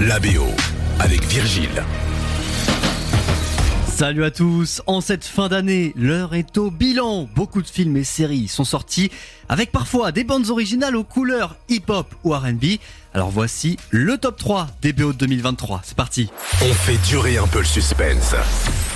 la BO avec Virgile. Salut à tous, en cette fin d'année, l'heure est au bilan. Beaucoup de films et séries sont sortis avec parfois des bandes originales aux couleurs hip-hop ou RB. Alors voici le top 3 des BO de 2023. C'est parti. On fait durer un peu le suspense.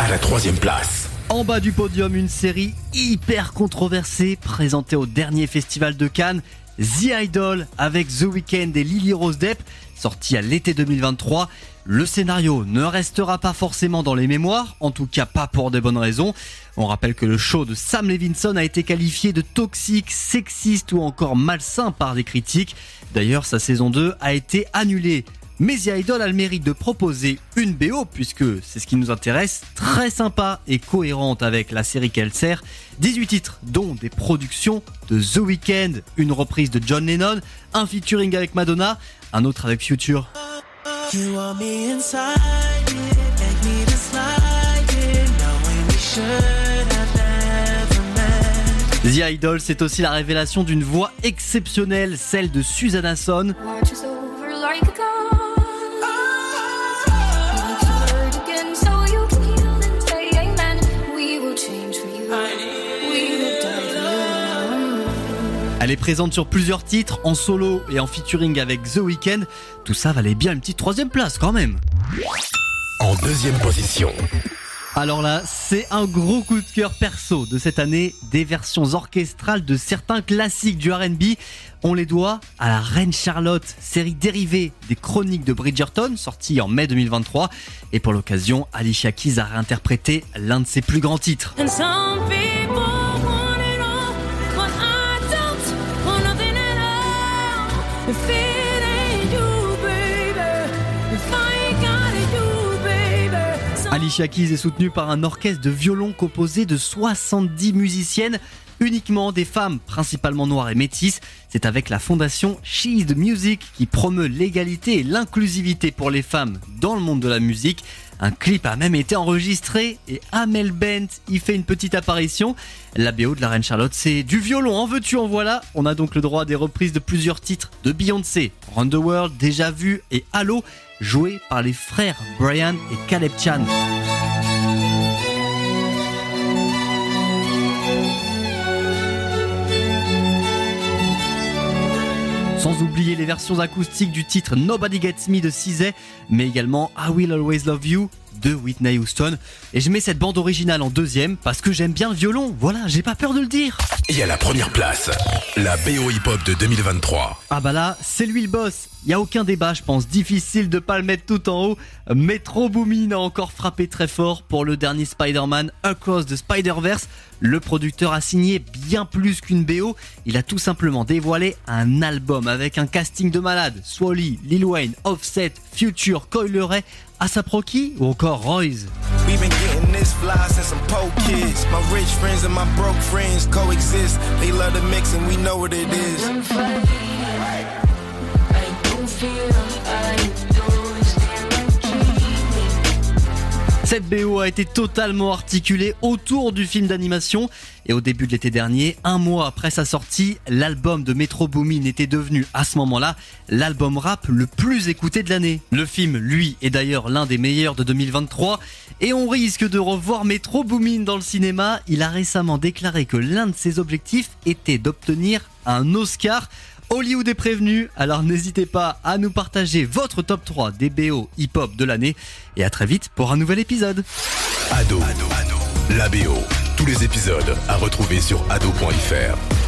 À la troisième place. En bas du podium, une série hyper controversée présentée au dernier festival de Cannes. The Idol avec The Weeknd et Lily Rose Depp, sorti à l'été 2023. Le scénario ne restera pas forcément dans les mémoires, en tout cas pas pour de bonnes raisons. On rappelle que le show de Sam Levinson a été qualifié de toxique, sexiste ou encore malsain par des critiques. D'ailleurs, sa saison 2 a été annulée. Mais The Idol a le mérite de proposer une BO, puisque c'est ce qui nous intéresse, très sympa et cohérente avec la série qu'elle sert. 18 titres, dont des productions de The Weeknd, une reprise de John Lennon, un featuring avec Madonna, un autre avec Future. The Idol, c'est aussi la révélation d'une voix exceptionnelle, celle de Susanna Son. Elle est présente sur plusieurs titres, en solo et en featuring avec The Weeknd. Tout ça valait bien une petite troisième place quand même. En deuxième position. Alors là, c'est un gros coup de cœur perso de cette année, des versions orchestrales de certains classiques du RB. On les doit à la Reine Charlotte, série dérivée des chroniques de Bridgerton, sortie en mai 2023. Et pour l'occasion, Alicia Keys a réinterprété l'un de ses plus grands titres. Alicia Keys est soutenue par un orchestre de violon composé de 70 musiciennes, uniquement des femmes, principalement noires et métisses. C'est avec la fondation She's the Music qui promeut l'égalité et l'inclusivité pour les femmes dans le monde de la musique. Un clip a même été enregistré et Amel Bent y fait une petite apparition. La BO de la Reine Charlotte, c'est du violon, en veux-tu, en voilà. On a donc le droit à des reprises de plusieurs titres de Beyoncé, Run the World, Déjà Vu et Halo, joués par les frères Brian et Caleb Chan. Sans oublier les versions acoustiques du titre Nobody Gets Me de Cizay, mais également I Will Always Love You de Whitney Houston. Et je mets cette bande originale en deuxième parce que j'aime bien le violon. Voilà, j'ai pas peur de le dire. Et à la première place, la BO hip hop de 2023. Ah bah là, c'est lui le boss. Y a aucun débat, je pense. Difficile de pas le mettre tout en haut. Metro Boomin a encore frappé très fort pour le dernier Spider-Man Across the Spider-Verse. Le producteur a signé bien plus qu'une BO. Il a tout simplement dévoilé un album avec un casting de malades. Swally, Lil Wayne, Offset, Future, Coil Ray, ASAP Rocky ou encore Royce. We've been getting this fly since I'm po kids. My rich friends and my broke friends coexist. They love the mix and we know what it is. Cette BO a été totalement articulée autour du film d'animation et au début de l'été dernier, un mois après sa sortie, l'album de Metro Boomin était devenu à ce moment-là l'album rap le plus écouté de l'année. Le film, lui, est d'ailleurs l'un des meilleurs de 2023 et on risque de revoir Metro Boomin dans le cinéma. Il a récemment déclaré que l'un de ses objectifs était d'obtenir un Oscar Hollywood est prévenu, alors n'hésitez pas à nous partager votre top 3 des BO hip-hop de l'année et à très vite pour un nouvel épisode. Ado, Ado, Ado. la BO, tous les épisodes à retrouver sur ado.fr.